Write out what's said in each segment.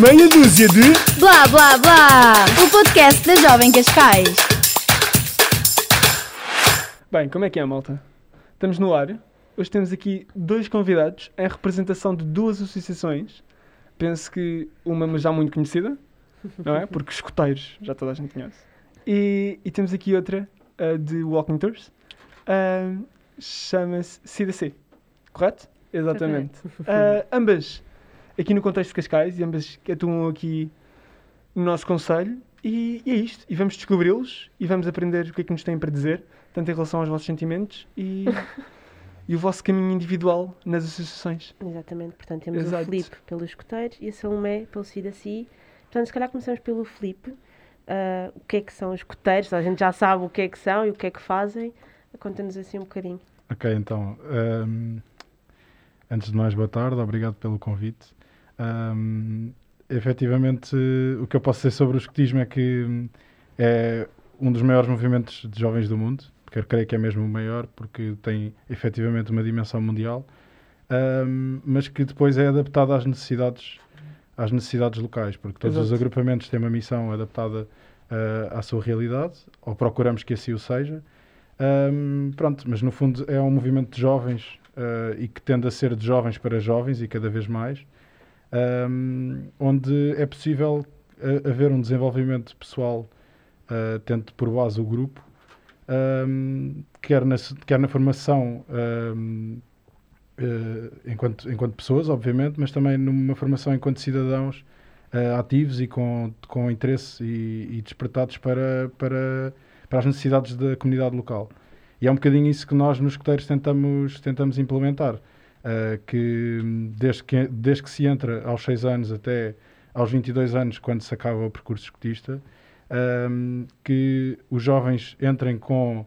Meia dúzia de. Blá blá blá! O podcast da Jovem Cascais. Bem, como é que é, malta? Estamos no ar. Hoje temos aqui dois convidados em representação de duas associações. Penso que uma já muito conhecida, não é? Porque escoteiros já toda a gente conhece. E, e temos aqui outra uh, de Walking Tours. Uh, Chama-se CDC, correto? Exatamente. Uh, ambas aqui no contexto de Cascais e ambas atuam aqui no nosso conselho. E, e é isto. E vamos descobri-los e vamos aprender o que é que nos têm para dizer, tanto em relação aos vossos sentimentos e, e o vosso caminho individual nas associações. Exatamente, portanto temos Exato. o Filipe pelos escuteiros e a Salomé pelo CIDACI. Portanto, se calhar começamos pelo Filipe. Ah, o que é que são os escuteiros? A gente já sabe o que é que são e o que é que fazem. Conta-nos assim um bocadinho. Ok, então, ehm, antes de mais, boa tarde, obrigado pelo convite. Ehm, efetivamente, o que eu posso dizer sobre o escotismo é que hum, é um dos maiores movimentos de jovens do mundo, porque eu creio que é mesmo o maior, porque tem efetivamente uma dimensão mundial, ehm, mas que depois é adaptado às necessidades, às necessidades locais, porque todos os Exato. agrupamentos têm uma missão adaptada eh, à sua realidade, ou procuramos que assim o seja. Ahm, pronto, mas no fundo é um movimento de jovens ah, e que tende a ser de jovens para jovens e cada vez mais, ahm, onde é possível ah, haver um desenvolvimento pessoal ah, tendo por base o grupo, ahm, quer, na, quer na formação ahm, eh, enquanto, enquanto pessoas, obviamente, mas também numa formação enquanto cidadãos ah, ativos e com, com interesse e, e despertados para, para, para as necessidades da comunidade local. E é um bocadinho isso que nós nos escuteiros tentamos, tentamos implementar. Ah, que desde, que desde que se entra aos 6 anos até aos 22 anos, quando se acaba o percurso escutista, hum, que os jovens entrem com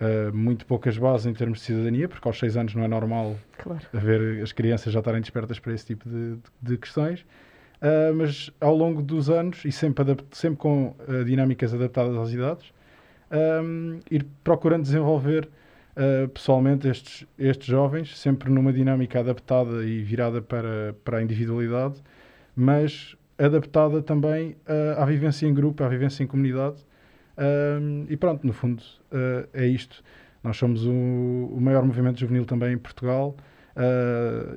ah, muito poucas bases em termos de cidadania, porque aos 6 anos não é normal Claro. ver as crianças já estarem despertas para esse tipo de, de- de questões. Ah, mas ao longo dos anos, e sempre, sempre com ah, dinâmicas adaptadas às idades, ahm, ir procurando desenvolver ah, pessoalmente estes, estes jovens, sempre numa dinâmica adaptada e virada para, para a individualidade, mas adaptada também ah, à vivência em grupo, à vivência em comunidade. Ahm, e pronto, no fundo, ah, é isto. Nós somos o, o maior movimento juvenil também em Portugal.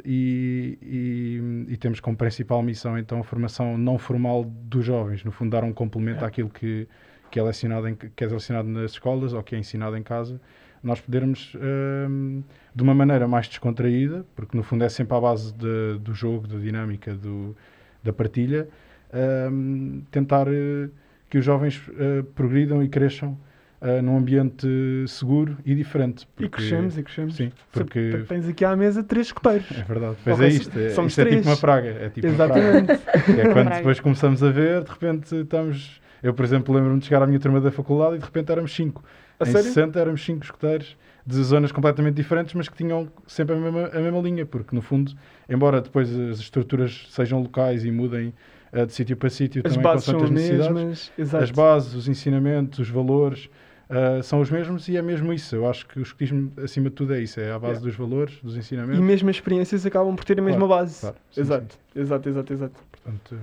e, e- e temos como principal missão então a formação não formal dos jovens, no fundo dar um complemento àquilo que, que, é lecionado em, que é lecionado nas escolas ou que é ensinado em casa, nós podermos ahm, de uma maneira mais descontraída, porque no fundo é sempre à base de- do jogo, da dinâmica, do, da partilha, ahm, tentar eh, que os jovens eh, progridam e cresçam eh, num ambiente seguro e diferente. E porque- crescemos, e crescemos. Sim, Você- porque Tens aqui à mesa três escoteiros. é verdade. Pois é isto. É, somos isto é tipo três. uma praga. É tipo uma praga. Exatamente. Que é quando praga. depois começamos a ver, de repente estamos. Eu, por exemplo, lembro-me de chegar à minha turma da faculdade e de repente éramos cinco. A em sério? 60 éramos cinco escuteiros de zonas completamente diferentes, mas que tinham sempre a mesma, a mesma linha, porque no fundo, embora depois as estruturas sejam locais e mudem eh, de sítio para sítio, As também bases são as mesmas. Exato. as bases, os ensinamentos, os valores ah, são os mesmos e é mesmo isso. Eu acho que o escutismo, acima de tudo, é isso: é a base Yeah. dos valores, dos E ensinamentos. mesmo as experiências acabam por ter a mesma Claro, base. claro. Sim, exato. exato, exato, exato. Portanto,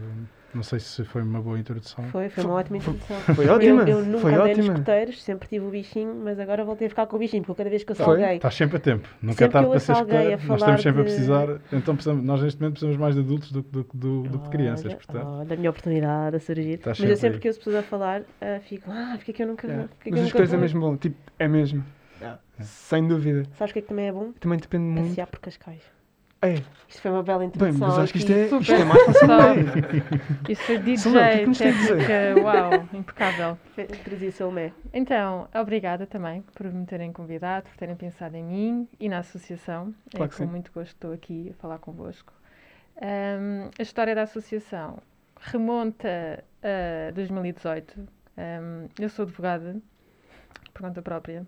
não sei se foi uma boa introdução. Foi, foi uma ótima introdução. Foi ótima. Eu, eu nunca foi andei nos ótima. escuteiros, sempre tive o bichinho, mas agora voltei a ficar com o bichinho, porque cada vez que eu Foi? salguei. Estás sempre a tempo, nunca é tarde para ser a Nós estamos sempre a de- precisar, então precisamos, nós neste momento precisamos mais de adultos do, que- do, do, do que de crianças. Olha, Portanto, olha a minha oportunidade a surgir. Estás Mas eu sempre aí. que ouço pessoas a falar, ah, fico, ah, porque é que eu nunca Yeah. é que Mas as coisas é mesmo bom. Tipo, é mesmo. Sem dúvida. Sabes o que é que também é bom? Também depende muito. Passear por Cascais. É. Isto foi uma bela Bem, introdução. mas acho que isto aqui. é, isto é mais fácil. Isso foi DJ, o que é que nos tem a dizer? técnica, uau, impecável. Introduzir Salomé. Então, obrigada também por me terem convidado, por terem pensado em mim e na associação. Claro é com sim. muito gosto estou aqui a falar convosco. Ahm, a história da associação remonta a 2018. Ahm, eu sou advogada por conta própria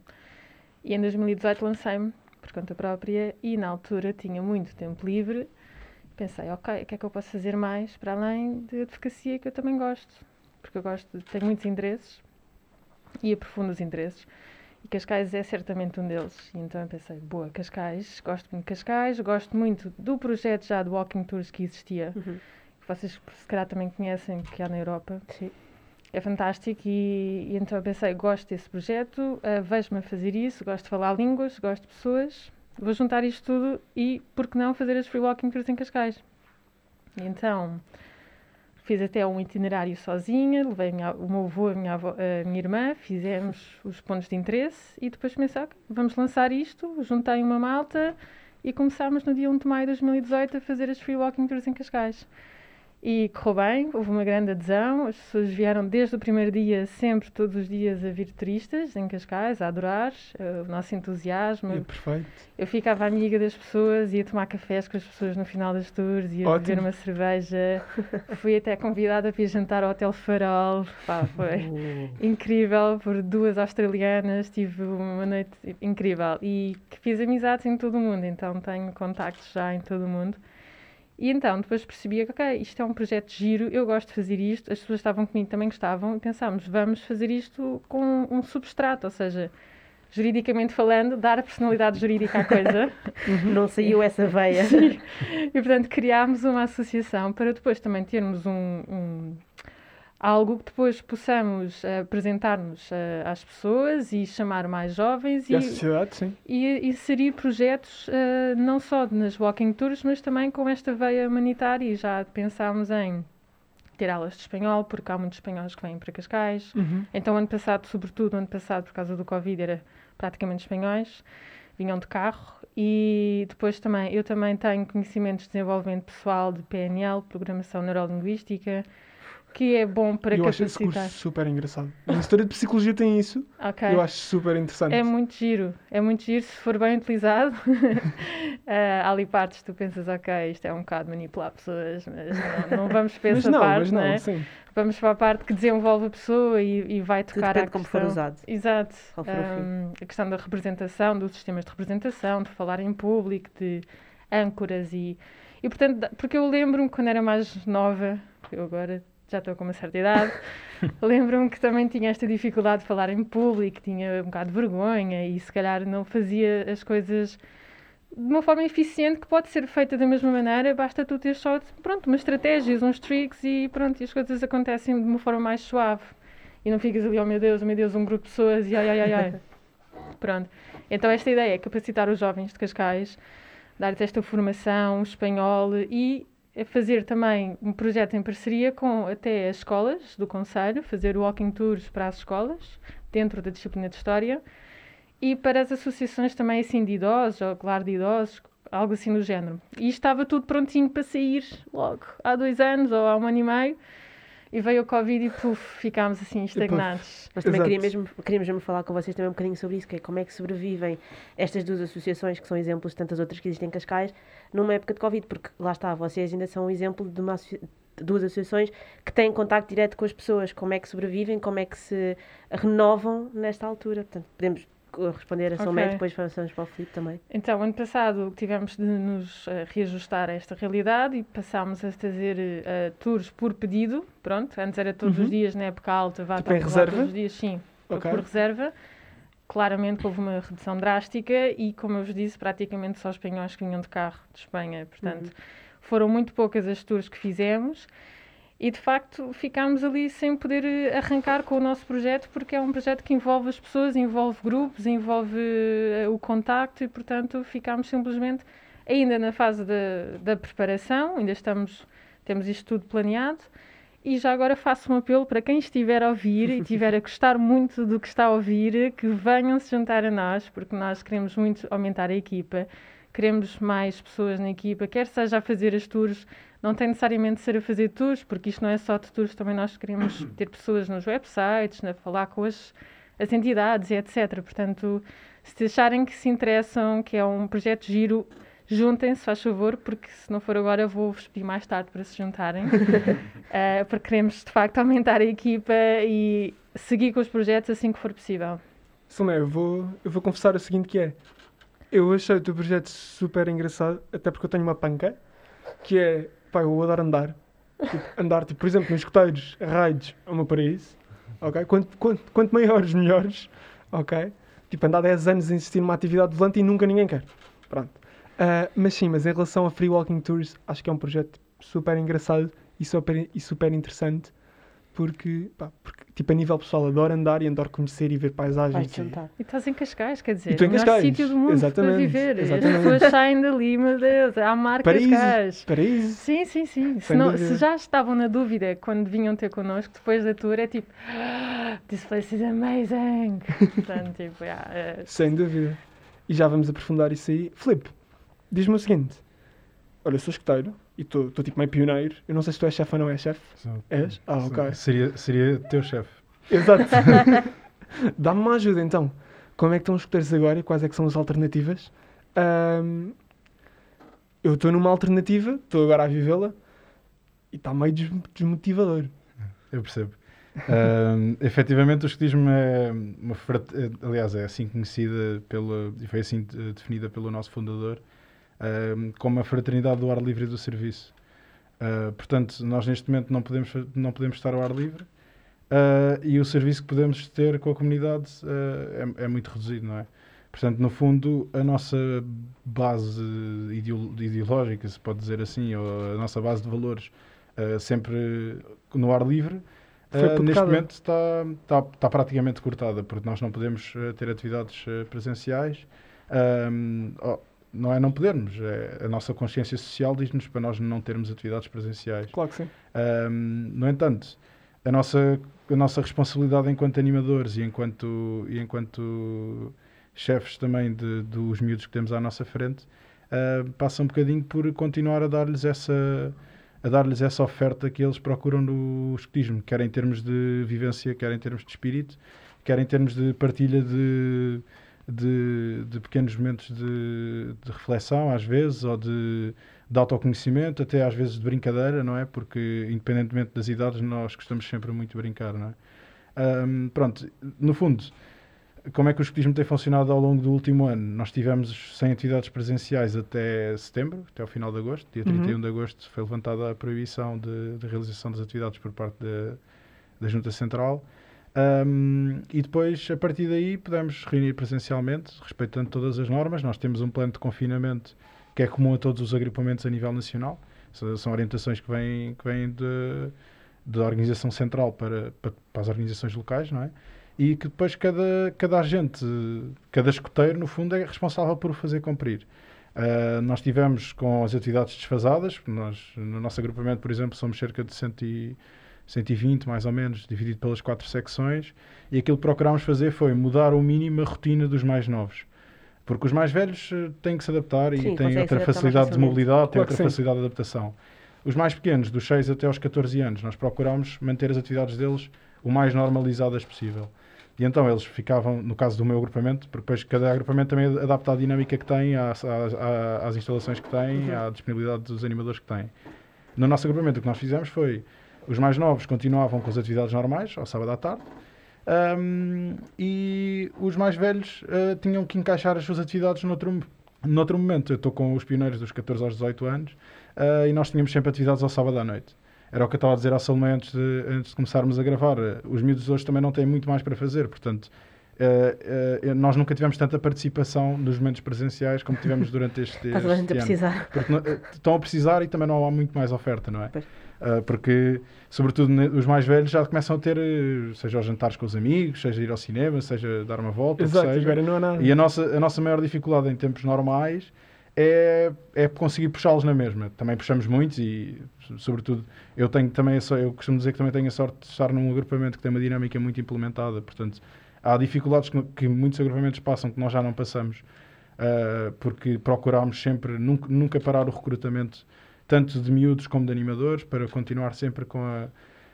e em 2018 lancei-me por conta própria e na altura tinha muito tempo livre. Pensei, ok, o que é que eu posso fazer mais para além de advocacia que eu também gosto? Porque eu gosto, tenho muitos interesses e aprofundo os interesses. E Cascais é certamente um deles. E então eu pensei, boa, Cascais, gosto muito de Cascais, gosto muito do projeto já de Walking Tours que existia. Uhum. vocês se calhar também conhecem, que há na Europa. Sim. É fantástico e, e então pensei, gosto desse projeto, uh, vejo-me a fazer isso, gosto de falar línguas, gosto de pessoas, vou juntar isto tudo e, por que não, fazer as free walking tours em Cascais. E então, fiz até um itinerário sozinha, levei minha- o meu avô, a minha, avó- a minha irmã, fizemos os pontos de interesse e depois pensei, ok, vamos lançar isto, juntei uma malta e começámos no dia 1 de maio de 2018 a fazer as free walking tours em Cascais. E correu bem, houve uma grande adesão, as pessoas vieram desde o primeiro dia, sempre, todos os dias, a vir turistas em Cascais, a adorar eh, o nosso entusiasmo. É perfeito. Eu ficava amiga das pessoas, ia tomar cafés com as pessoas no final das tours, ia Ótimo. beber uma cerveja. Fui até convidada para ir jantar ao Hotel Farol. Pá, foi incrível, por duas australianas, tive uma noite incrível. E fiz amizades em todo o mundo, então tenho contactos já em todo o mundo. E então depois percebia que, ok, isto é um projeto giro, eu gosto de fazer isto, as pessoas estavam comigo também gostavam, e pensámos, vamos fazer isto com um substrato, ou seja, juridicamente falando, dar a personalidade jurídica à coisa. Não saiu essa veia. Sim. E portanto criámos uma associação para depois também termos um, um- algo que depois possamos eh, apresentar-nos eh, às pessoas e chamar mais jovens E a e, sociedade, sim. e inserir projetos eh, não só nas walking tours, mas também com esta veia humanitária e já pensámos em ter aulas de espanhol, porque há muitos espanhóis que vêm para Cascais. Uhum. Então, ano passado, sobretudo, ano passado, por causa do Covid, era praticamente espanhóis, vinham de carro. E depois também, eu também tenho conhecimentos de desenvolvimento pessoal de PNL, Programação Neurolinguística, que é bom para eu acho esse capacitar. curso super engraçado. A Instituto de Psicologia tem isso. Ok. Eu acho super interessante. É muito giro, é muito giro se for bem utilizado. Eh, há ali partes que tu pensas, ok, isto é um bocado manipular pessoas, mas não, não vamos para mas essa não, parte, mas não não, é? sim. Vamos para a parte que desenvolve a pessoa e, e vai Tudo tocar depende à de como for usado. Exato. For. Hum, a questão da representação, dos sistemas de representação, de falar em público, de âncoras e... E portanto, porque eu lembro-me quando era mais nova, eu agora já estou com uma certa idade, lembro-me que também tinha esta dificuldade de falar em público, tinha um bocado de vergonha e se calhar não fazia as coisas de uma forma eficiente que pode ser feita da mesma maneira, basta tu ter só, pronto, umas estratégias, uns tricks e pronto, e as coisas acontecem de uma forma mais suave. E não ficas ali, oh meu Deus, oh meu Deus, um grupo de pessoas e ai, ai, ai, ai. Pronto. Então esta ideia é capacitar os jovens de Cascais, dar-lhes esta formação espanhol e é fazer também um projeto em parceria com até as escolas do Conselho, fazer walking tours para as escolas, dentro da disciplina de História, e para as associações também assim de idosos, ou claro de idosos, algo assim do género. E estava tudo prontinho para sair logo, há dois anos ou há um ano e meio, e veio o Covid e puf, ficámos assim estagnados. Mas também queria mesmo, queríamos mesmo falar com vocês também um bocadinho sobre isso, que é como é que sobrevivem estas duas associações, que são exemplos de tantas outras que existem em Cascais, numa época de Covid, porque lá está, vocês ainda são um exemplo de, uma duas associações que têm contacto direto com as pessoas, como é que sobrevivem, como é que se renovam nesta altura. Portanto, podemos responder a São Ok. Médio, depois passamos para o Filipe também. Então, ano passado tivemos de nos eh, reajustar a esta realidade e passámos a fazer eh, tours por pedido. Pronto, antes era todos Uhum. os dias na época alta, vá Tipo em reserva? todos os dias, sim, Ok. por reserva. Claramente houve uma redução drástica e, como eu vos disse, praticamente só espanhóis que vinham de carro de Espanha. Portanto, foram muito poucas as tours que fizemos e, de facto, ficámos ali sem poder eh, arrancar com o nosso projeto porque é um projeto que envolve as pessoas, envolve grupos, envolve eh, o contacto e, portanto, ficámos simplesmente ainda na fase da, da preparação, ainda estamos, temos isto tudo planeado. E já agora faço um apelo para quem estiver a ouvir e estiver a gostar muito do que está a ouvir, que venham se juntar a nós, porque nós queremos muito aumentar a equipa, queremos mais pessoas na equipa, quer seja a fazer as tours, não tem necessariamente de ser a fazer tours, porque isto não é só de tours, também nós queremos ter pessoas nos websites, a falar com as, as entidades e etc. Portanto, se acharem que se interessam, que é um projeto giro, juntem-se, faz favor, porque se não for agora vou-vos pedir mais tarde para se juntarem, Eh, porque queremos de facto aumentar a equipa e seguir com os projetos assim que for possível. Salomé, eu vou, eu vou confessar o seguinte que é. Eu achei o teu projeto super engraçado, até porque eu tenho uma panca, que é, pá, eu adoro andar. Tipo, andar, tipo, por exemplo, nos escoteiros, raids, é o meu paraíso. Ok? Quanto, quanto, quanto maiores, melhores. Ok? Tipo, andar 10 anos a insistir numa atividade volante e nunca ninguém quer. Pronto. Ah, mas sim, mas em relação a Free Walking Tours, acho que é um projeto super engraçado e super, e super interessante porque, pá, porque, tipo, a nível pessoal, adoro andar e adoro conhecer e ver paisagens. Vais e-. E estás em Cascais, quer dizer, E tu em o melhor Cascais, sítio do mundo para exatamente, viver. exatamente. As pessoas saem dali, meu Deus, há mar Paraíso. Cascais. Paraíso. Sim, sim, sim. Se, não- se já estavam na dúvida quando vinham ter connosco, depois da tour é tipo, "Ah, this place is amazing. Portanto, tipo, yeah, é- Sem dúvida. E já vamos aprofundar isso aí. Filipe, diz-me o seguinte. Olha, eu sou escoteiro e estou tipo meio pioneiro. Eu não sei se tu és chefe ou não és chefe. És? Ah, ok. Seria, seria teu chefe. Exato. Dá-me uma ajuda então. Como é que estão os escuteiros agora e quais é que são as alternativas? Ahm, eu estou numa alternativa, estou agora a vivê-la e está meio des- desmotivador. Eu percebo. Ahm, efetivamente, o escotismo é uma é, aliás, é assim conhecida pela, e foi assim eh, definida pelo nosso fundador, como a fraternidade do ar livre e do serviço. Ah, portanto, nós neste momento não podemos, não podemos estar ao ar livre ah, e o serviço que podemos ter com a comunidade ah, é, é muito reduzido, não é? Portanto, no fundo, a nossa base ideo- ideológica, se pode dizer assim, ou a nossa base de valores, sempre no ar livre, ah, neste momento está, está, está praticamente cortada, porque nós não podemos ter atividades presenciais. Não é não podermos, é, a nossa consciência social diz-nos para nós não termos atividades presenciais. Claro que sim. Ahm, no entanto, a nossa, a nossa responsabilidade enquanto animadores e enquanto, e enquanto chefes também de, dos miúdos que temos à nossa frente ah, passa um bocadinho por continuar a dar-lhes essa a dar-lhes essa oferta que eles procuram no escotismo, quer em termos de vivência, quer em termos de espírito, quer em termos de partilha de, de, de pequenos momentos de, de reflexão, às vezes, ou de, de autoconhecimento, até às vezes de brincadeira, não é? Porque, independentemente das idades, nós gostamos sempre muito de brincar, não é? Ahm, pronto, no fundo, como é que o escotismo tem funcionado ao longo do último ano? Nós tivemos 100 atividades presenciais até setembro, até ao final de agosto. Dia Uhum. 31 de agosto foi levantada a proibição de, de realização das atividades por parte da, da Junta Central. Ahm, e depois, a partir daí, podemos reunir presencialmente, respeitando todas as normas. Nós temos um plano de confinamento que é comum a todos os agrupamentos a nível nacional. São orientações que vêm, que vêm de, da organização central para, para, para as organizações locais, não é? E que depois cada, cada agente, cada escoteiro, no fundo, é responsável por o fazer cumprir. Ah, nós tivemos com as atividades desfasadas, nós, no nosso agrupamento, por exemplo, somos cerca de 100 e, 120, mais ou menos, dividido pelas quatro secções, e aquilo que procurámos fazer foi mudar o mínimo a rotina dos mais novos. Porque os mais velhos eh, têm que se adaptar e Sim, têm outra facilidade de mobilidade, têm outra sim. facilidade de adaptação. Os mais pequenos, dos 6 até aos 14 anos, nós procurámos manter as atividades deles o mais normalizadas possível. E então eles ficavam, no caso do meu agrupamento, porque depois cada agrupamento também adapta à dinâmica que tem, às, às, às- às instalações que tem, Uhum. à disponibilidade dos animadores que tem. No nosso agrupamento o que nós fizemos foi, os mais novos continuavam com as atividades normais, ao sábado à tarde, ahm, e os mais velhos ah, tinham que encaixar as suas atividades noutro, noutro momento. Eu estou com os pioneiros dos 14 aos 18 anos ah, e nós tínhamos sempre atividades ao sábado à noite. Era o que eu estava a dizer à Salomé antes de, antes de começarmos a gravar. Os miúdos hoje também não têm muito mais para fazer, portanto, ah, ah, nós nunca tivemos tanta participação nos momentos presenciais como tivemos durante este, a a este ano. precisar. Porque não- eh, estão a precisar e também não há muito mais oferta, não é? Pois. Ah, porque, sobretudo, os mais velhos já começam a ter, eh, seja aos jantares com os amigos, seja ir ao cinema, seja dar uma volta, Exato, seja. agora não há nada. E a nossa, a nossa maior dificuldade em tempos normais é, é conseguir puxá-los na mesma. Também puxamos muitos e, so- sobretudo, eu tenho também a eu costumo dizer que também tenho a sorte de estar num agrupamento que tem uma dinâmica muito implementada. Portanto, há dificuldades que, que muitos agrupamentos passam que nós já não passamos, ah, porque procurámos sempre nunca, nunca parar o recrutamento tanto de miúdos como de animadores para continuar sempre com, a,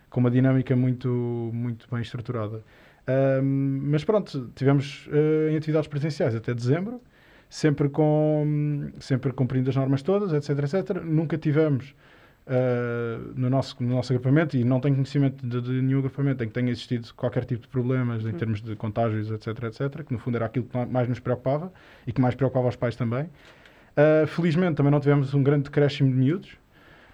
com uma dinâmica muito, muito bem estruturada. Ahm, mas pronto, tivemos ah, em atividades presenciais até dezembro, sempre, com, sempre cumprindo as normas todas, etc, etc. Nunca tivemos ah, no, nosso, no nosso agrupamento, e não tenho conhecimento de, de nenhum agrupamento em que tenha existido qualquer tipo de problemas em termos de contágios, etc, etc, que no fundo era aquilo que mais nos preocupava e que mais preocupava os pais também. Uh, felizmente também não tivemos um grande decréscimo de miúdos.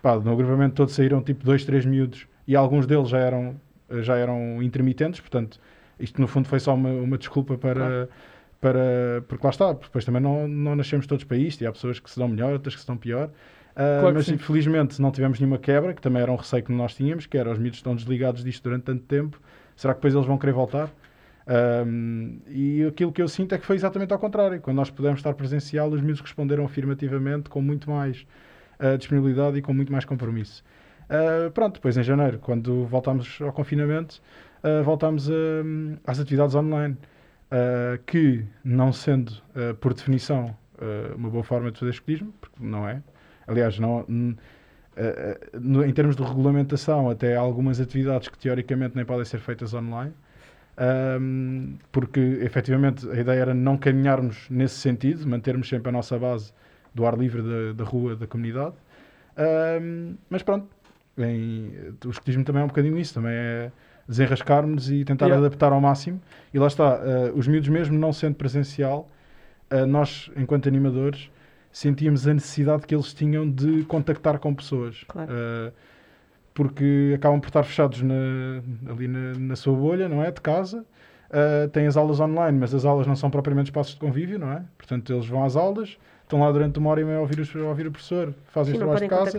Pá, no agrupamento todo saíram tipo dois, três miúdos e alguns deles já eram, já eram intermitentes, portanto, isto no fundo foi só uma, uma desculpa para, para. Porque lá está, depois também não, não nascemos todos para isto e há pessoas que se dão melhor, outras que se dão pior. Ah, Claro mas sim. infelizmente não tivemos nenhuma quebra, que também era um receio que nós tínhamos, que era os miúdos estão desligados disto durante tanto tempo, será que depois eles vão querer voltar? Ahm, e aquilo que eu sinto é que foi exatamente ao contrário. Quando nós pudemos estar presencial, os miúdos responderam afirmativamente com muito mais ah, disponibilidade e com muito mais compromisso. Ah, pronto, depois em janeiro, quando voltámos ao confinamento, ah, voltámos a- às atividades online, que não sendo, por definição, uma boa forma de fazer escotismo, porque não é. Aliás, não, no- em termos de regulamentação, até algumas atividades que teoricamente nem podem ser feitas online. Ahm, porque efetivamente a ideia era não caminharmos nesse sentido, mantermos sempre a nossa base do ar livre da, da rua, da comunidade. Ahm, mas pronto, em- o escotismo também é um bocadinho isso, também é desenrascar-nos e tentar Yeah. adaptar ao máximo. E lá está, ah, os miúdos mesmo não sendo presencial, ah, nós, enquanto animadores, sentíamos a necessidade que eles tinham de contactar com pessoas. Claro. Ah, porque acabam por estar fechados na- ali na, na sua bolha, não é? De casa. Ah, têm as aulas online, mas as aulas não são propriamente espaços de convívio, não é? Portanto, eles vão às aulas, estão lá durante uma hora e meia a ouvir, os- a ouvir o professor, fazem Sim, os trabalhos de casa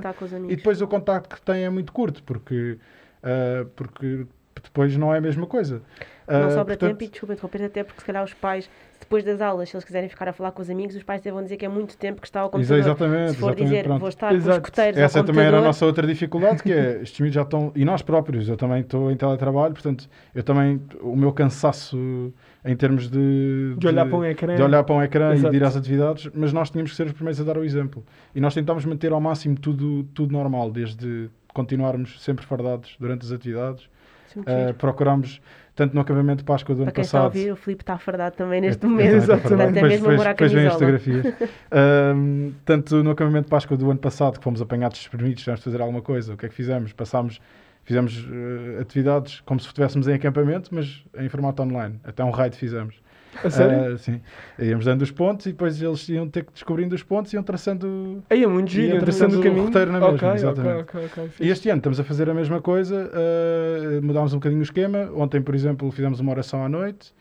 e depois o contacto que têm é muito curto, porque, ah, porque depois não é a mesma coisa. Não Ah, sobra portanto, tempo e desculpa interromper, até porque se calhar os pais, depois das aulas, se eles quiserem ficar a falar com os amigos, os pais vão dizer que é muito tempo que está ao computador. Exatamente, se for exatamente, dizer, pronto. vou estar com os Exato. escuteiros ao Essa também era a nossa outra dificuldade, que é estes miúdos já estão, e nós próprios, eu também estou em teletrabalho, portanto, eu também, o meu cansaço em termos de, De olhar para um ecrã. de olhar para um ecrã e Exato. de ir às atividades, mas nós tínhamos que ser os primeiros a dar o exemplo. E nós tentámos manter ao máximo tudo, tudo normal, desde continuarmos sempre fardados durante as atividades. Uh, procurámos, tanto no acabamento de Páscoa do Para ano quem está a passado. ouvir, o Filipe está fardado também neste Eu- eu momento. Exatamente. é Depois- mesmo depois- depois vêm as fotografias. Ahm, tanto no acampamento de Páscoa do ano passado, que fomos apanhados desprevenidos, tivemos de fazer alguma coisa, o que é que fizemos? Passámos, fizemos eh, atividades como se estivéssemos em acampamento, mas em formato online. Até um raid fizemos. A sério? Ah, sim. Íamos dando os pontos e depois eles iam ter que descobrindo os pontos e iam traçando Aí é muito giro, entra traçando o caminho. roteiro na mesma, ok, ok, exatamente. ok, ok. E este ano estamos a fazer a mesma coisa, uh, mudámos um bocadinho o esquema. Ontem, por exemplo, fizemos uma oração à noite.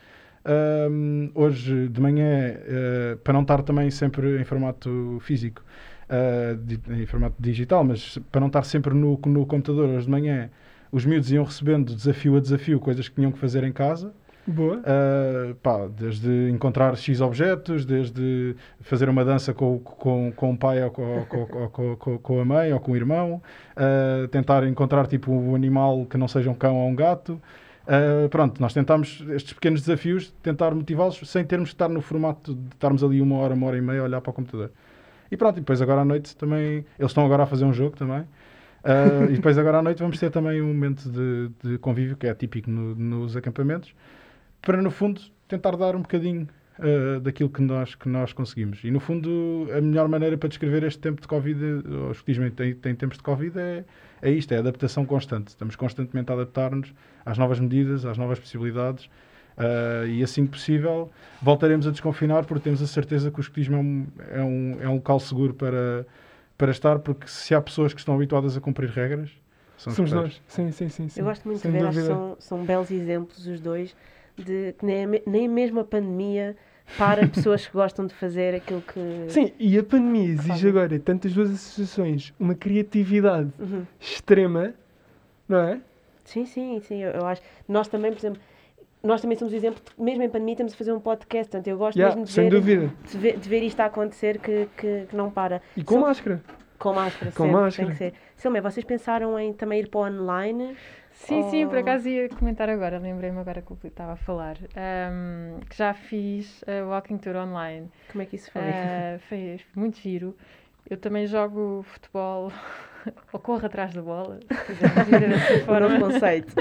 Hoje de manhã, uh, para não estar também sempre em formato físico, uh, em formato digital, mas para não estar sempre no, no computador, hoje de manhã, os miúdos iam recebendo desafio a desafio coisas que tinham que fazer em casa. Boa. Uh, pá, desde encontrar X objetos, desde fazer uma dança com, com, com o pai ou com, com, com, com, a mãe ou com o irmão, uh, tentar encontrar tipo um animal que não seja um cão ou um gato. Uh, pronto, nós tentámos estes pequenos desafios, tentar motivá-los sem termos que estar no formato de estarmos ali uma hora, uma hora e meia a olhar para o computador. E pronto, e depois agora à noite também, eles estão agora a fazer um jogo também. Uh, e depois agora à noite vamos ter também um momento de, de convívio que é típico no- nos acampamentos para no fundo tentar dar um bocadinho uh, daquilo que nós, que nós conseguimos. E no fundo, a melhor maneira para descrever este tempo de Covid, uh, o escotismo em, tem, tem tempos de Covid, é, é isto: é adaptação constante. Estamos constantemente a adaptar-nos às novas medidas, às novas possibilidades. uh, e assim que possível, voltaremos a desconfinar porque temos a certeza que o escotismo é um, é um, é um local seguro para, para estar, porque se há pessoas que estão habituadas a cumprir regras, são os Somos nós. Sim, sim, sim. sim. Eu gosto muito Sem de ver, acho que são, são belos exemplos os dois, de que nem, nem mesmo a pandemia para pessoas que gostam de fazer aquilo que. Sim, e a pandemia exige agora, tantas duas associações, uma criatividade Uhum. extrema, não é? Sim, sim, sim, eu, eu acho. Nós também, por exemplo, nós também somos o exemplo, de, mesmo em pandemia, estamos a fazer um podcast, portanto, eu gosto Yeah, mesmo de ver, de ver, de ver isto a acontecer que, que, que não para. E com máscara. Com máscara, Com sempre, máscara. tem que ser. Silmé, vocês pensaram em também ir para o online? Sim, sim, por Oh. acaso ia comentar agora, lembrei-me agora que o Filipe estava a falar, ahm, que já fiz a Walking Tour online. Como é que isso foi? Ah, foi muito giro. Eu também jogo futebol, ou corro atrás da bola, se quisermos dizer dessa o forma. novo conceito.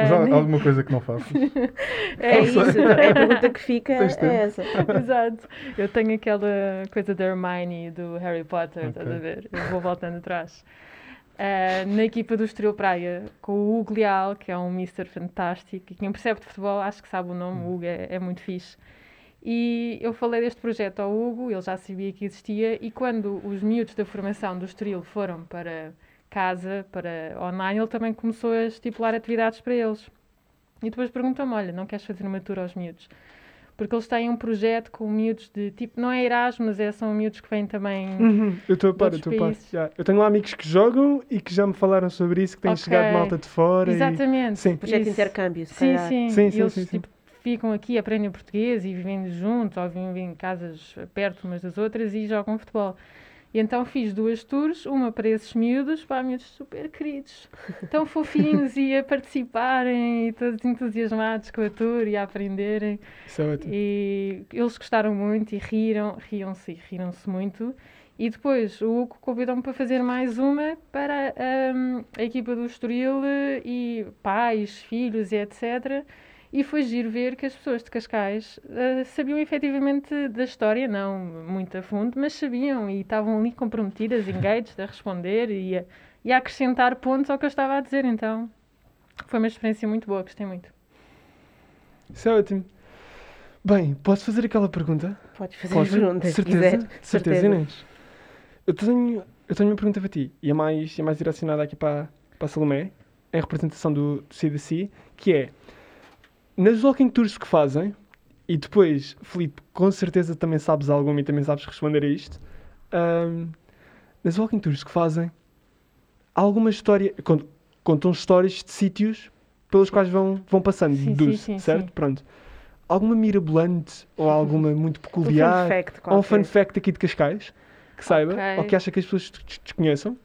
Mas há nem- alguma coisa que não faço. É isso, é a pergunta que fica é essa. Exato. Eu tenho aquela coisa da Hermione do Harry Potter, estás a ver? Eu vou voltando atrás. Ah, na equipa do Estoril Praia, com o Hugo Leal, que é um mister fantástico, e quem percebe de futebol acho que sabe o nome, o Hugo é, é muito fixe. E eu falei deste projeto ao Hugo, ele já sabia que existia, e quando os miúdos da formação do Estoril foram para casa, para online, ele também começou a estipular atividades para eles. E depois perguntou-me, olha, não queres fazer uma tour aos miúdos? Porque eles têm um projeto com miúdos de tipo, não é Erasmus, é, são miúdos que vêm também. Uhum, eu estou a par, eu estou a par. Já. Eu tenho lá amigos que jogam e que já me falaram sobre isso, que têm Ok. chegado malta de fora. e- Exatamente. Sim. Projeto de Isso. intercâmbio, se Sim, calhar. sim. Sim, E sim, eles sim, sim. tipo, ficam aqui, aprendem português e vivem juntos, ou vivem em casas perto umas das outras e jogam futebol. E então fiz duas tours, uma para esses miúdos, pá, miúdos super queridos, tão fofinhos e a participarem e todos entusiasmados com a tour e a aprenderem. Isso é ótimo. E eles gostaram muito e riram, riam-se e riram-se muito. E depois o Hugo convidou-me para fazer mais uma para hum, a equipa do Estoril eh, e pais, filhos e etc. E foi giro ver que as pessoas de Cascais eh, sabiam efetivamente da história, não muito a fundo, mas sabiam e estavam ali comprometidas, engaged, a responder e a, e a acrescentar pontos ao que eu estava a dizer. Então foi uma experiência muito boa, gostei muito. Isso é ótimo. Bem, posso fazer aquela pergunta? Podes fazer Posso? perguntas, se certeza? quiser. Certeza, Certeza. Inês. Eu tenho, eu tenho uma pergunta para ti, e é mais, é mais direcionada aqui para, para a Salomé, em representação do, do CDC, que é, nas walking tours que fazem, e depois, Filipe, com certeza também sabes alguma e também sabes responder a isto, ahm, nas walking tours que fazem, há alguma história, cont- contam histórias de sítios pelos quais vão, vão passando, Sim, sim, deduzo, sim, certo? sim. Pronto. Alguma mirabolante ou alguma muito Um fun peculiar fact ou um fun fact aqui de Cascais que saiba Ok. ou que acha que as pessoas des- desconheçam?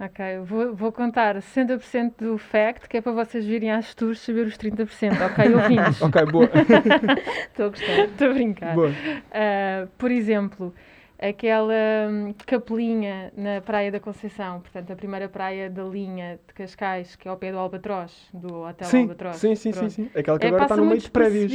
Ok, vou, vou contar 60% do fact, que é para vocês virem às tours saber os 30%, ok, ouvintes? Ok, boa. Estou a gostar. Estou a brincar. boa. Ah, por exemplo, aquela hum, capelinha na Praia da Conceição, portanto, a primeira praia da linha de Cascais, que é ao pé do Albatroz, do Hotel Sim, Albatroz. sim, sim, sim, Pronto. sim. Aquela que É, agora está no meio de prédios.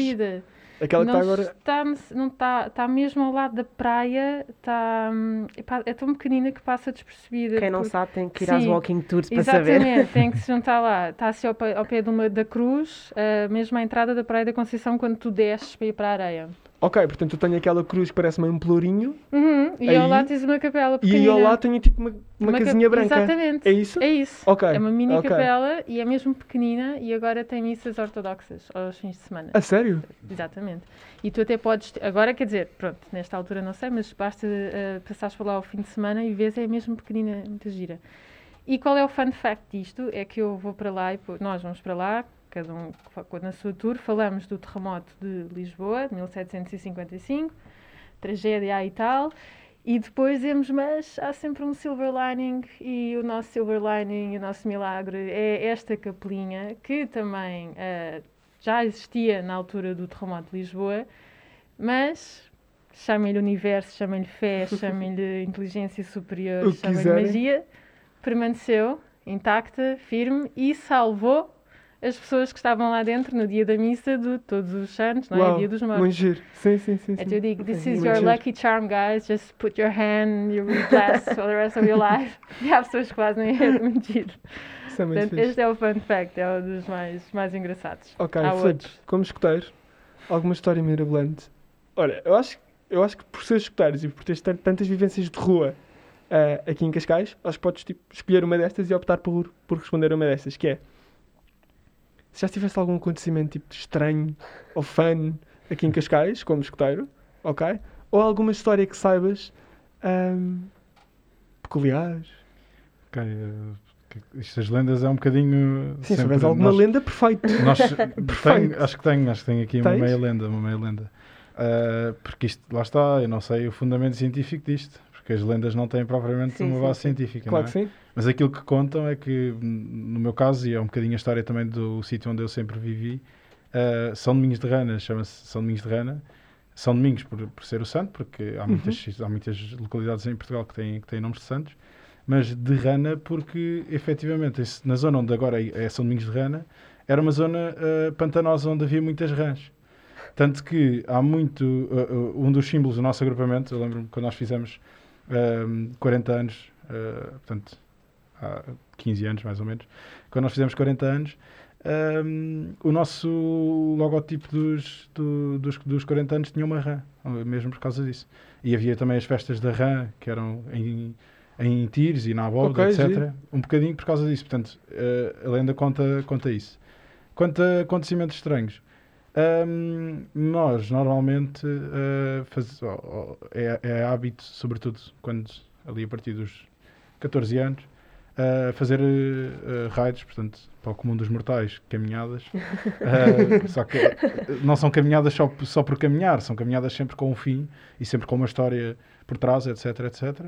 Aquela que não está agora. está, não está, está mesmo ao lado da praia, está, hum, epá, é tão pequenina que passa despercebida. Quem não porque- sabe tem que ir às Sim, walking tours para saber. Exatamente, tem que se juntar lá. Está assim ao pé, ao pé de uma, da cruz, ah, mesmo à entrada da Praia da Conceição, quando tu desces para ir para a areia. Ok, portanto eu tenho aquela cruz que parece meio um pelourinho Uhum, E Aí- ao lado tens uma capela e pequenina. ao lado tenho tipo uma, uma, Uma cap- casinha branca. Exatamente. É isso? É isso. Ok, É uma mini ok. capela e é mesmo pequenina e agora tem missas ortodoxas aos fins de semana. A sério? Exatamente. E tu até podes. Agora, quer dizer, pronto, nesta altura não sei, mas basta uh, passares por lá ao fim de semana e vês, é mesmo pequenina, muito gira. E qual é o fun fact disto? É que eu vou para lá e nós vamos para lá, cada um na sua tour, falamos do terremoto de Lisboa, de 1755, tragédia aí e tal. E depois dizemos, mas há sempre um silver lining e o nosso silver lining, o nosso milagre é esta capelinha que também ah, já existia na altura do terremoto de Lisboa, mas chamem-lhe universo, chamem-lhe fé, chamem-lhe inteligência superior, chamem-lhe magia, permaneceu intacta, firme e salvou as pessoas que estavam lá dentro no dia da missa de todos os santos, não é? Uau, Dia dos muito mortos. giro. Sim, sim, sim. Então sim. eu digo, this is Muito your giro. lucky charm, guys. Just put your hand, you'll be blessed for the rest of your life. E há pessoas que fazem, é muito giro. Isso é muito Portanto, fixe. este é o fun fact, é um dos mais, mais engraçados. Ok, há Filipe, outros. como escuteiro, alguma história mirabolante? Olha, eu acho, eu acho que por seres escuteiros e por teres tan- tantas vivências de rua ah, aqui em Cascais, acho que podes tipo, escolher uma destas e optar por, por responder a uma destas, que é se já tivesse algum acontecimento tipo estranho ou fun aqui em Cascais, como escuteiro, ok? Ou alguma história que saibas ahm, peculiar. Ok, eh, que- isto das lendas é um bocadinho. Sim, se sempre- tiveres alguma nós- lenda, perfeito. Nós, Perfeito. tenho, acho que tenho, acho que tenho aqui uma Tens? meia lenda, uma meia lenda. Ah, porque isto, lá está, eu não sei o fundamento científico disto, porque as lendas não têm propriamente Sim, uma base sim. científica, Claro não que é? sim. Mas aquilo que contam é que, no meu caso, e é um bocadinho a história também do sítio onde eu sempre vivi, ah, São Domingos de Rana, chama-se São Domingos de Rana. São Domingos por, por ser o santo, porque há muitas, há muitas localidades em Portugal que têm, que têm nomes de santos, mas de Rana porque, efetivamente, esse- na zona onde agora é São Domingos de Rana, era uma zona ah, pantanosa onde havia muitas rãs. Tanto que há muito. ah, ah, um dos símbolos do nosso agrupamento, eu lembro-me quando nós fizemos ah, 40 anos, ah, portanto, há 15 anos mais ou menos, quando nós fizemos 40 anos, ah, o nosso logotipo dos, do- dos, dos 40 anos tinha uma rã, mesmo por causa disso. E havia também as festas da rã, que eram em, em Tires e na Abóbora, Ok, etc. giro. Um bocadinho por causa disso. Portanto, ah, a lenda conta, conta isso. Quanto a acontecimentos estranhos, Ahm, nós normalmente ah, faz- ó, ó, é, é hábito, sobretudo quando ali a partir dos 14 anos, ah, fazer ah, raids, portanto, para o comum dos mortais, caminhadas. Só que não são caminhadas só, só por caminhar, são caminhadas sempre com um fim e sempre com uma história por trás, etc, etc.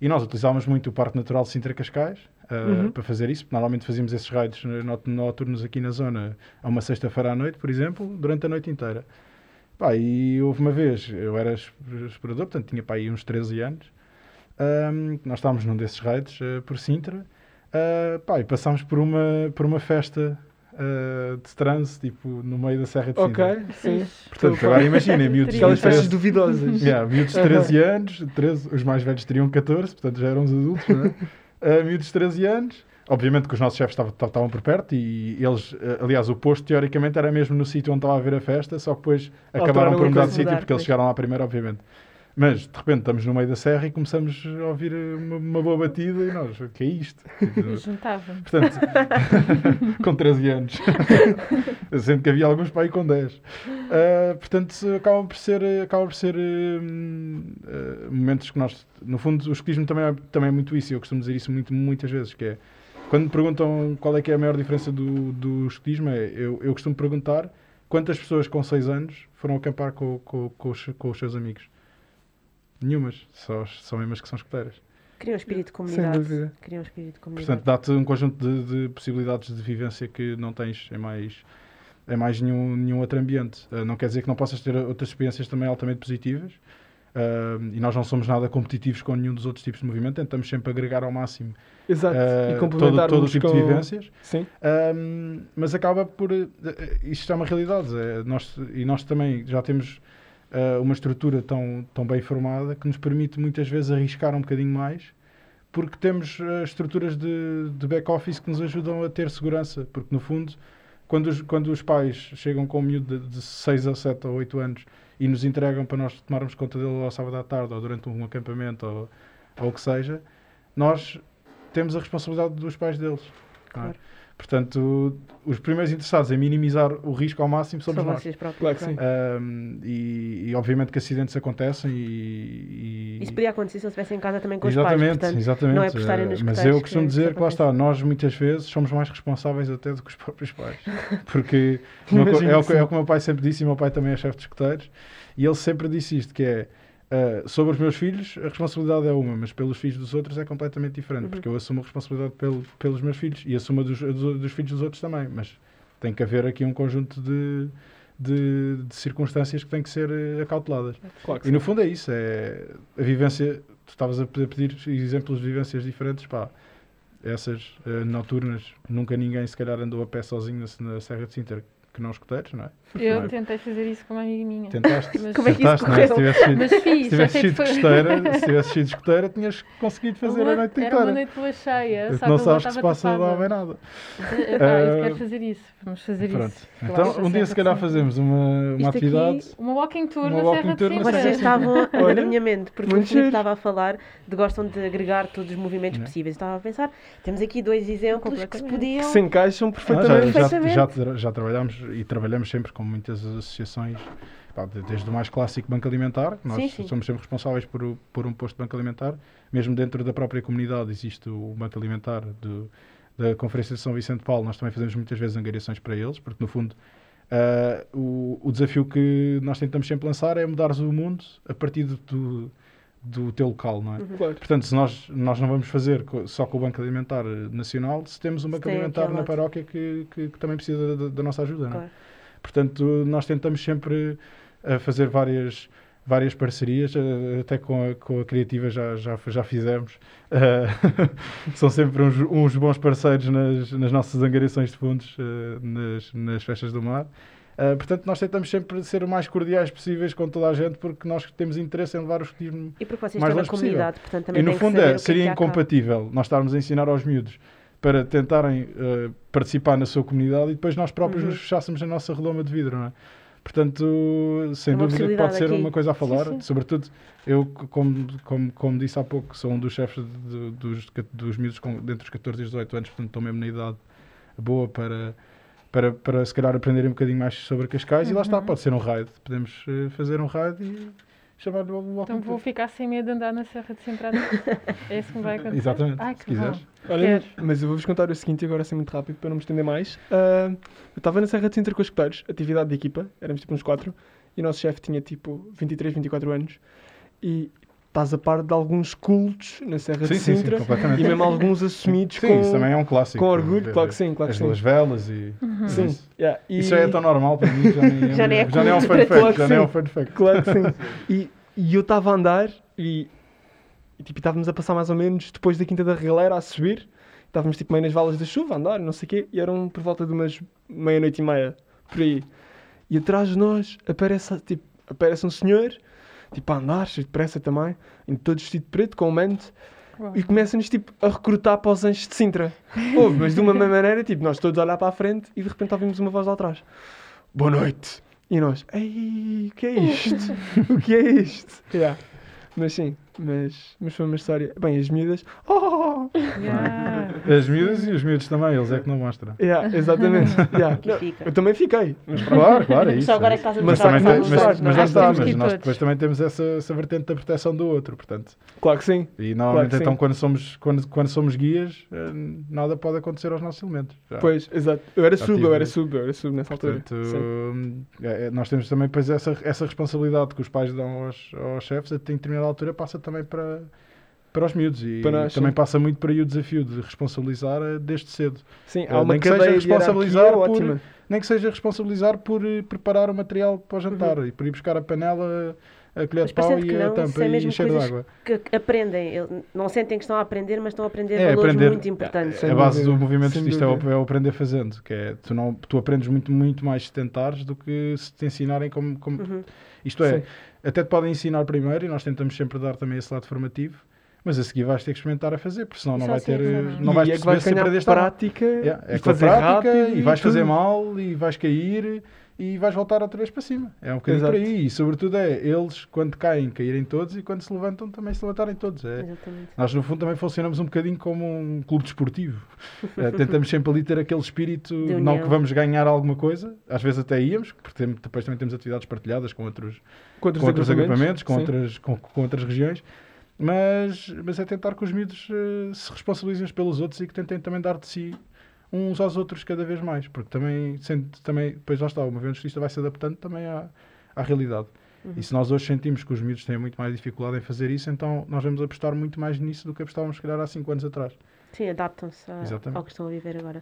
E nós utilizávamos muito o Parque Natural de Sintra Cascais ah, Uhum. para fazer isso. Normalmente fazíamos esses raids no- noturnos aqui na zona a uma sexta-feira à noite, por exemplo, durante a noite inteira. Pá, e houve uma vez, eu era explorador, portanto tinha pá, aí uns 13 anos, ahm, nós estávamos num desses raids ah, por Sintra, ah, pá, e passámos por uma, por uma festa ah, de transe, tipo, no meio da Serra de Sintra. Ok, sim. Portanto, agora imaginem, miúdos de Aquelas 13 festas duvidosas. Yeah, miúdos de 13 anos, 13, os mais velhos teriam 14, portanto já eram os adultos, não é? Uh, miúdos de 13 anos, obviamente que os nossos chefes estavam, por perto e eles, uh, aliás, o posto teoricamente era mesmo no sítio onde estava a haver a festa, só que depois acabaram por a mudar de sítio porque eles chegaram lá primeiro, obviamente. Mas de repente estamos no meio da serra e começamos a ouvir uma, uma boa batida e nós, o que é isto? Juntava-me. Portanto, com 13 anos. Sendo que havia alguns para aí com 10. Uh, portanto, se- acabam por ser, acabam por ser uh, momentos que nós. No fundo, o escotismo também é, também é muito isso. e Eu costumo dizer isso muito, muitas vezes. Que é quando me perguntam qual é que é a maior diferença do, do é, eu, eu costumo perguntar quantas pessoas com 6 anos foram acampar com, com, com, os, com os seus amigos. Nenhumas, só são mesmo as que são escoteiras. Criam um espírito de Sem comunidade. dúvida. Criam um espírito de comunidade. Portanto, dá-te um conjunto de, de possibilidades de vivência que não tens em mais, em mais nenhum, nenhum outro ambiente. Uh, não quer dizer que não possas ter outras experiências também altamente positivas. Uh, e nós não somos nada competitivos com nenhum dos outros tipos de movimento, tentamos sempre agregar ao máximo Exato. uh, e todo, complementar todo o tipo com... de vivências. Sim. Um, mas acaba por. uh, isto é uma realidade. é, nós, e nós também já temos uh, uma estrutura tão, tão bem formada que nos permite muitas vezes arriscar um bocadinho mais, porque temos uh, estruturas de, de back-office que nos ajudam a ter segurança. Porque, no fundo, quando os, quando os pais chegam com um miúdo de, de 6 a 7 ou 8 anos e nos entregam para nós tomarmos conta dele ao sábado à tarde ou durante um acampamento ou, ou o que seja, nós temos a responsabilidade dos pais deles. não é? Portanto, os primeiros interessados em minimizar o risco ao máximo somos São nós. vocês próprios. Claro que sim. Ahm, e, e obviamente que acidentes acontecem e, e- Isso podia acontecer se eles estivessem em casa também com os exatamente, pais. Portanto, exatamente. não é por estarem nos Eh, Mas eu costumo que dizer que lá está, nós muitas vezes somos mais responsáveis até do que os próprios pais. Porque é, o, é o que o meu pai sempre disse, e o meu pai também é chefe de escoteiros, e ele sempre disse isto, que é ah, sobre os meus filhos, a responsabilidade é uma, mas pelos filhos dos outros é completamente diferente, Uhum. porque eu assumo a responsabilidade pelo- pelos meus filhos e assumo a dos, a dos, dos filhos dos outros também, mas tem que haver aqui um conjunto de, de, de circunstâncias que têm que ser eh, acauteladas. Claro E no fundo é isso, é a vivência, tu estavas a pe- a pedir exemplos de vivências diferentes, pá, essas eh, noturnas, nunca ninguém se calhar andou a pé sozinho na, na Serra de Sintra, que não escuteiros, não é? Eu Não é? tentei fazer isso com uma amiga minha. Tentaste, Mas- Como é que isso tentaste, não é? Se correu? tivesse sido, Mas se fiz, já tivesse sido foi. de esteira, se tivesse sido de escuteira, tinhas conseguido fazer Uma- a noite Era uma inteira. noite de lua cheia, só não sabes que se passa lá bem nada. Pá, eu Eh, quero fazer isso. Vamos fazer Pronto. isso. Então, um dia se calhar fazemos uma, uma Isto atividade. Aqui, uma walking tour Uma na walking Serra tour de na Sintra. Vocês estavam na minha mente, porque o Filipe estava a falar de gostam de agregar todos os movimentos Não. possíveis. Estava a pensar, temos aqui dois exemplos que se podiam. Que se encaixam Ah, perfeitamente. já, já, E trabalhamos sempre com muitas associações, pá, de- desde o mais clássico banco alimentar, nós Sim, sim. somos sempre responsáveis por, por um posto de banco alimentar, mesmo dentro da própria comunidade existe o banco alimentar do- da Conferência de São Vicente de Paulo, nós também fazemos muitas vezes angariações para eles, porque no fundo ah, o, o desafio que nós tentamos sempre lançar é mudares o mundo a partir do, do, do teu local, não é? Claro. Portanto, se nós, nós não vamos fazer só com o Banco Alimentar eh, Nacional, se temos um Se Banco tem Alimentar aquele na paróquia que, que, que também precisa da, da nossa ajuda. Não é? Claro. Portanto, nós tentamos sempre a fazer várias, várias parcerias, eh, até com a, com a Criativa já, já, já fizemos. Eh, são sempre uns, uns bons parceiros nas, nas nossas angariações de fundos, eh, nas, nas festas do mar. Eh, portanto, nós tentamos sempre ser o mais cordiais possíveis com toda a gente, porque nós temos interesse em levar o escotismo E porque vocês mais estão na longe possível. comunidade, portanto também e no fundo é, que seria é que há cá. incompatível nós estarmos a ensinar aos miúdos para tentarem eh, participar na sua comunidade e depois nós próprios Uhum. nos fechássemos a nossa redoma de vidro, não é? Portanto, sem É dúvida que pode ser aqui. uma coisa a falar, sim. sobretudo eu, como, como, como disse há pouco, sou um dos chefes de- dos, dos miúdos com, entre os 14 e os 18 anos, portanto estou mesmo na idade boa para, para, para se calhar aprenderem um bocadinho mais sobre Cascais e lá está, Uhum. pode ser um raid. Podemos eh, fazer um raid e chamar-lhe o Walking Então vou ficar sem medo de andar na Serra de Sintra. é isso que me vai acontecer? Exatamente, Ai, se quiseres. Olha, mas eu vou-vos contar o seguinte agora assim muito rápido para não me estender mais. Ah, eu estava na Serra de Sintra com os escuteiros, atividade de equipa, éramos tipo uns quatro, e o nosso chefe tinha tipo 23, 24 anos, e estás a par de alguns cultos na Serra Sim, de sim, sim, Sintra, completamente. e mesmo alguns assumidos Sim, com, isso também é um clássico. com orgulho, Ver claro que sim, claro que As sim. duas velas e... Uhum. Sim, Isso. yeah, e- Isso já é tão normal para mim, já nem, Já nem é já nem é um fun fact. ti. Já nem é um Sim. fun fact. Claro que sim. E, e eu estava a andar e, e, tipo, estávamos a passar mais ou menos depois da Quinta da Regaleira a subir. Estávamos tipo meio nas valas da chuva a andar, não sei o quê, e eram por volta de umas meia-noite e meia, por aí. E atrás de nós aparece, tipo, aparece um senhor, tipo a andar, cheio de pressa também, em todo vestido de preto, com um manto, Uau. e começa-nos tipo a recrutar para os anjos de Sintra. Houve, mas de uma maneira, tipo, nós todos a olhar para a frente e de repente ouvimos uma voz lá atrás. Boa noite. E nós, ei, o que é isto? o que é isto? Yeah. Mas sim, mas, mas foi uma história. Bem, as miúdas. Oh! Yeah. As miúdas e os miúdos também, eles é que não mostram. Yeah, exatamente. Yeah. Não, eu também fiquei. Mas. Claro, claro, é isso. Só agora é é que estás a Mas também que tem, não mas, sabes, mas lá é? está, mas nós depois também temos essa, essa vertente da proteção do outro, portanto. Claro que sim. E normalmente sim. então quando somos, quando, quando somos guias, eh, nada pode acontecer aos nossos elementos. já. Pois, exato. Eu era Já sub, eu era sub, eu era sub nessa altura. Portanto, Sim. hum, é, é, nós temos também depois essa, essa responsabilidade que os pais dão aos, aos chefes, a determinada altura passa também para, para os miúdos e Para nós, também sim. passa muito para aí o desafio de responsabilizar eh, desde cedo. Sim, Eh, há uma nem que seja responsabilizar por- ótima. Nem que seja responsabilizar por eh, preparar o material para o jantar Uhum. e por ir buscar a panela, a colher Mas de pau e que a não, tampa isso é e mesmo cheiro de água. Que aprendem, não sentem que estão a aprender, mas estão a aprender É, valores aprender. muito importantes. Sem a base dúvida, do movimento isto é é o aprender fazendo, que é tu, não, tu aprendes muito, muito mais se tentares do que se te ensinarem como. como Uhum. Isto é, Sim. Até te podem ensinar primeiro e nós tentamos sempre dar também esse lado formativo, mas a seguir vais ter que experimentar a fazer, porque senão E não só vai assim é ter. que eh, sabe. Não E vais é que perceber vais se ganhar aprendeste ou não. prática Yeah, é e com a fazer prática rápido e vais fazer mal e vais cair e vais voltar outra vez para cima. É um bocadinho Exato. por aí. E sobretudo é eles, quando caem, caírem todos e quando se levantam, também se levantarem todos. É, Exatamente. nós, no fundo, também funcionamos um bocadinho como um clube desportivo. Eh, tentamos sempre ali ter aquele espírito, De não união. que vamos ganhar alguma coisa, às vezes até íamos, porque depois também temos atividades partilhadas com outros, Com outros, com outros agrupamentos, com outras, com, com outras regiões. Mas, mas é tentar que os miúdos eh, se responsabilizem uns pelos outros e que tentem também dar de si uns aos outros cada vez mais, porque também, sendo, também depois lá está, o movimento justiça vai se adaptando também à, à realidade. Uhum. E se nós hoje sentimos que os miúdos têm muito mais dificuldade em fazer isso, então nós vamos apostar muito mais nisso do que apostávamos, se calhar, há 5 anos atrás. Sim, adaptam-se ao que estão a viver agora.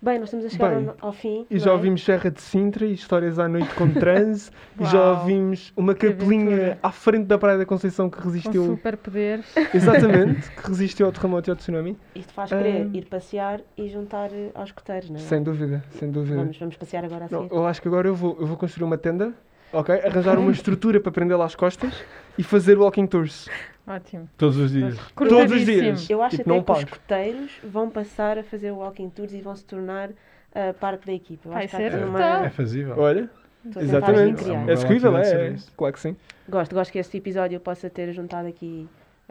Bem, nós estamos a chegar Bem, ao, ao fim. E já é? ouvimos Serra de Sintra e histórias à noite com transe. e já ouvimos uma capelinha à frente da Praia da Conceição que Com resistiu. superpoderes. Exatamente, que resistiu ao terremoto e ao tsunami. Isto faz querer Ah. ir passear e juntar eh, aos coteiros, não é? Sem dúvida, sem dúvida. Vamos, vamos passear agora a Não, eu acho que agora eu vou, eu vou construir uma tenda, ok? Arranjar uma estrutura para prendê-la às costas e fazer walking tours. Ótimo. Todos os dias. Todos os dias. Eu acho Tipo, até não que os pares. coteiros vão passar a fazer walking tours e vão se tornar a parte da equipa. Eu Vai ser aqui brutal. É fazível. Olha, Estou a tentar exatamente. Uma É execuível, é, é. Claro que sim. Gosto, gosto que este episódio possa ter juntado aqui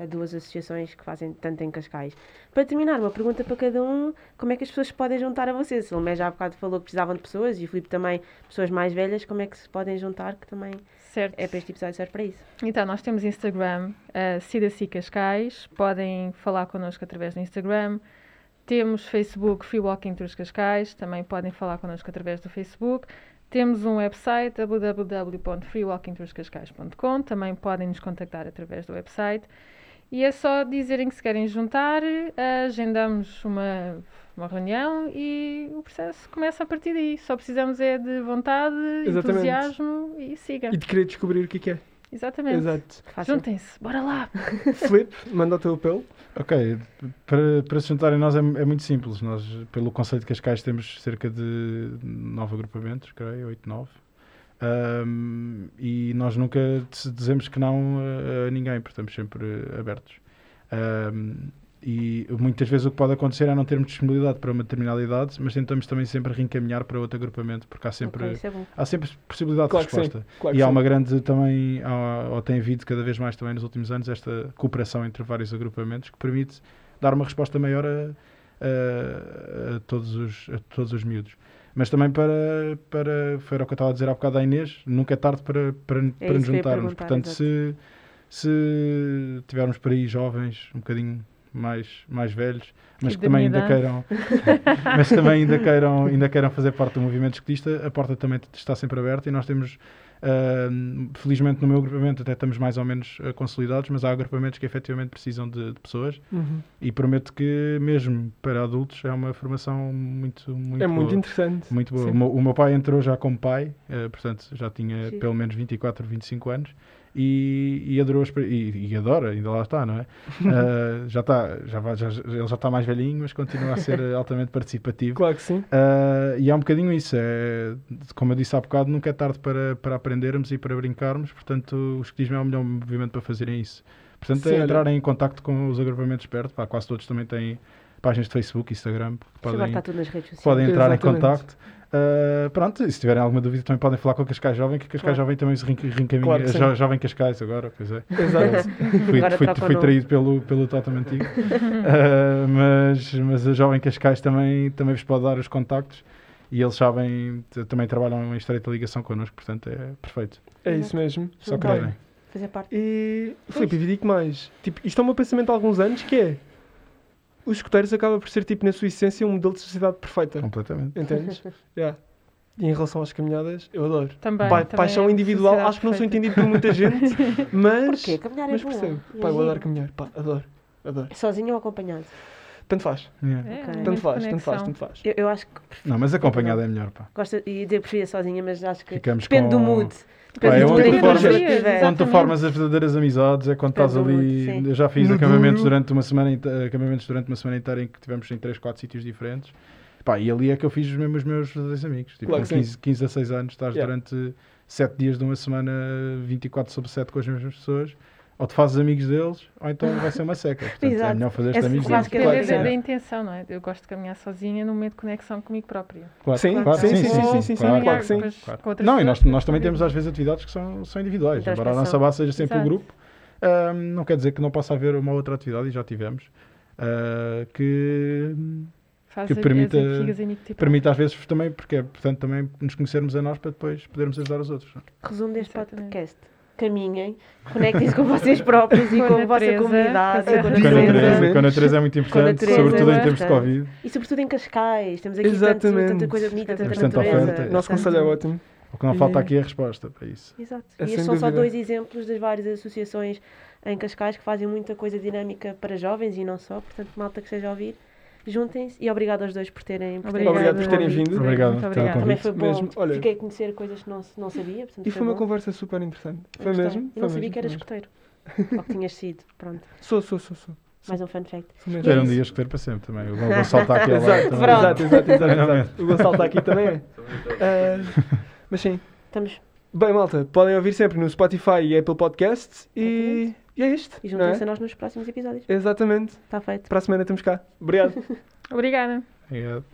duas associações que fazem tanto em Cascais. Para terminar, uma pergunta para cada um: como é que as pessoas se podem juntar a vocês? O Lomé já há bocado falou que precisavam de pessoas e o Filipe também, pessoas mais velhas, como é que se podem juntar? Que também Certo. é para este episódio, serve para isso. Então, nós temos Instagram, uh, Cidaci Cascais. Podem falar connosco através do Instagram. Temos Facebook, Free Walking Tours Cascais. Também podem falar connosco através do Facebook. Temos um website, www.freewalkingtourscascais.com. Também podem nos contactar através do website. E é só dizerem que se querem juntar, uh, agendamos uma, uma reunião e o processo começa a partir daí. Só precisamos é de vontade, Exatamente. entusiasmo e siga. E de querer descobrir o que é que é. Exatamente. Exato. Juntem-se, bora lá! Flip, manda o teu apelo. Ok, para, para se juntarem nós é, é muito simples. Nós, pelo conceito de Cascais, temos cerca de nove agrupamentos, creio, oito, nove. Ahm, e nós nunca dizemos que não a, ninguém, porque estamos sempre abertos. Ahm, e muitas vezes o que pode acontecer é não termos disponibilidade para uma determinada idade, mas tentamos também sempre reencaminhar para outro agrupamento, porque há sempre, Ok, isso é há sempre possibilidade Claro de resposta. Claro E há sim. uma grande também, há, ou tem havido cada vez mais também nos últimos anos, esta cooperação entre vários agrupamentos que permite dar uma resposta maior a, a- a todos, os, a todos os miúdos. Mas também para, para. Foi o que eu estava a dizer há bocado à Inês, nunca é tarde para, para, para nos juntarmos. Portanto, se, se tivermos por aí jovens, um bocadinho mais, mais velhos, mas que da também ainda queiram, mas também ainda queiram, ainda queiram fazer parte do movimento escutista, a porta também está sempre aberta e nós temos, ah, felizmente no meu agrupamento até estamos mais ou menos ah, consolidados, mas há agrupamentos que efetivamente precisam de, de pessoas Uhum. e prometo que mesmo para adultos é uma formação muito, muito é muito boa. interessante. Muito boa. O meu, o meu pai entrou já como pai, eh, portanto já tinha Sim. pelo menos 24, 25 anos e, e adorou e, e adora, ainda lá está, não é? Eh, já está, já, vai- já- ele já está mais velhinho, mas continua a ser altamente participativo. Claro que sim. Uh, e é um bocadinho isso, é, como eu disse há bocado, nunca é tarde para, para aprendermos e para brincarmos, portanto o escotismo é o melhor movimento para fazerem isso. Portanto Sim, é olha- entrarem em contacto com os agrupamentos perto, pá, quase todos também têm páginas de Facebook, Instagram, podem, está tudo nas redes sociais. podem entrar em Exatamente. contacto. Uh, pronto, e se tiverem alguma dúvida também podem falar com a Cascais Jovem, que a Cascais Claro. Jovem também se reencaminha. Claro. Jo- Jovem Cascais agora, pois é. Exato. Fui, Agora fui, fui traído pelo, pelo Totem Antigo. Uh, mas, mas a Jovem Cascais também, também vos pode dar os contactos e eles sabem, também trabalham em estreita ligação connosco, portanto é perfeito. É isso mesmo. Só querem. Fazer parte. E, Filipe, e digo mais. Tipo, isto é o meu pensamento há alguns anos, que é... Os escuteiros acabam por ser, tipo, na sua essência, um modelo de sociedade perfeita. Completamente. Entendes? yeah. E em relação às caminhadas, eu adoro. Também. Pa- também paixão é individual, acho que não sou entendido por muita gente, mas... Porquê? Caminhar é Mas bom. percebo. Pá, eu adoro caminhar. Pá, adoro. Adoro. Sozinho ou acompanhado? Tanto faz. Yeah. É, Ok. um Tanto faz, tanto faz, tanto faz. Eu, eu acho que prefiro- Não, mas acompanhado é melhor, pá. gosto de dizer preferia sozinha, mas acho que Ficamos depende do com- mood. Depende é onde tu formas- eu. Onde tu formas as verdadeiras amizades é quando Depende estás ali. sim. Eu já fiz No acampamentos duro. durante uma semana, acampamentos durante uma semana inteira em que tivemos em 3, 4 sítios diferentes. Pá, e ali é que eu fiz os meus verdadeiros amigos. Tipo, Claro com que sim. 15, 15 a 6 anos, estás Yeah. durante 7 dias de uma semana, 24 sobre 7 com as mesmas pessoas. Ou te fazes amigos deles, ou então vai ser uma seca. Portanto, é melhor fazer-te Essa- amigos deles. que é Claro da, que da intenção, não é? Eu gosto de caminhar sozinha num momento de conexão comigo própria. Claro, Sim, claro, sim, sim, sim, sim, sim, claro. claro que sim. Claro. com outras Não, e nós, pessoas, nós também temos às vezes atividades que são, são individuais. Embora a nossa base seja sempre o grupo, não quer dizer que não possa haver uma outra atividade, e já tivemos, ah, que que permita- tipo, permite às vezes também, porque é portanto também nos conhecermos a nós para depois podermos ajudar os outros. é? Resumo deste Exatamente. podcast. Caminhem, conectem-se com vocês próprios e Com a com a vossa comunidade, com a Natureza. com a natureza é muito importante, natureza, sobretudo em é tempos de. Covid. E sobretudo em Cascais, temos aqui tanto, tanta coisa bonita, tanta Bastante natureza. Nosso conselho é ótimo. O que não falta E- aqui é a resposta para isso. Exato. É e estes são só dois exemplos das várias associações em Cascais que fazem muita coisa dinâmica para jovens e não só. Portanto, malta que esteja a ouvir, juntem-se e obrigado aos dois por terem, por terem Obrigado por terem vindo. Obrigado Muito pelo obrigada. Também foi bom. Mesmo, olha- Fiquei a conhecer coisas que não, não sabia. Portanto, E foi uma bom. conversa super interessante. Eu Foi mesmo? Eu Foi não sabia mesmo, que eras escoteiro. Ou que tinhas sido. Pronto. Sou, sou, sou, sou. Mais um fun fact. E é Ter um dia escolher para sempre também. O Gonçalo está aqui. Exato, também. exato, exato, exato. O Gonçalo está aqui também é. Ah, mas sim. Estamos. Bem, malta, podem ouvir sempre no Spotify e Apple Podcasts e, e é isto. E juntem-se a é? nós nos próximos episódios. Exatamente. Está feito. Para a semana estamos cá. Obrigado. Obrigada. Obrigado.